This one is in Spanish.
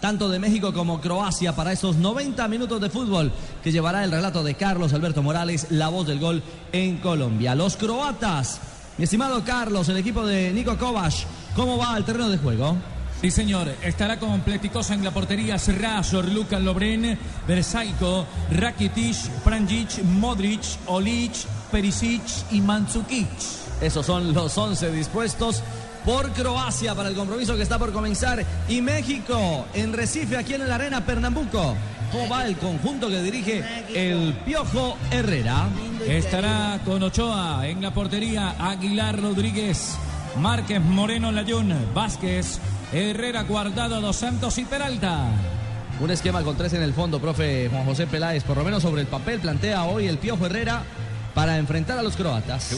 tanto de México como Croacia, para esos 90 minutos de fútbol que llevará el relato de Carlos Alberto Morales, la voz del gol en Colombia. Los croatas, mi estimado Carlos, el equipo de Nico Kovac, ¿cómo va el terreno de juego? Sí, señor. Estará completicosa en la portería Serrazor, Luka Lobren, Versaiko, Rakitic, Pranjic, Modric, Olic, Perisic y Mandzukic. Esos son los 11 dispuestos por Croacia para el compromiso que está por comenzar. Y México en Recife, aquí en la Arena Pernambuco. ¿Cómo va el conjunto que dirige el Piojo Herrera? Estará con Ochoa en la portería Aguilar Rodríguez, Márquez Moreno Layún, Vázquez, Herrera Guardado, Dos Santos y Peralta. Un esquema con tres en el fondo, profe Juan José Peláez, por lo menos sobre el papel, plantea hoy el Piojo Herrera para enfrentar a los croatas.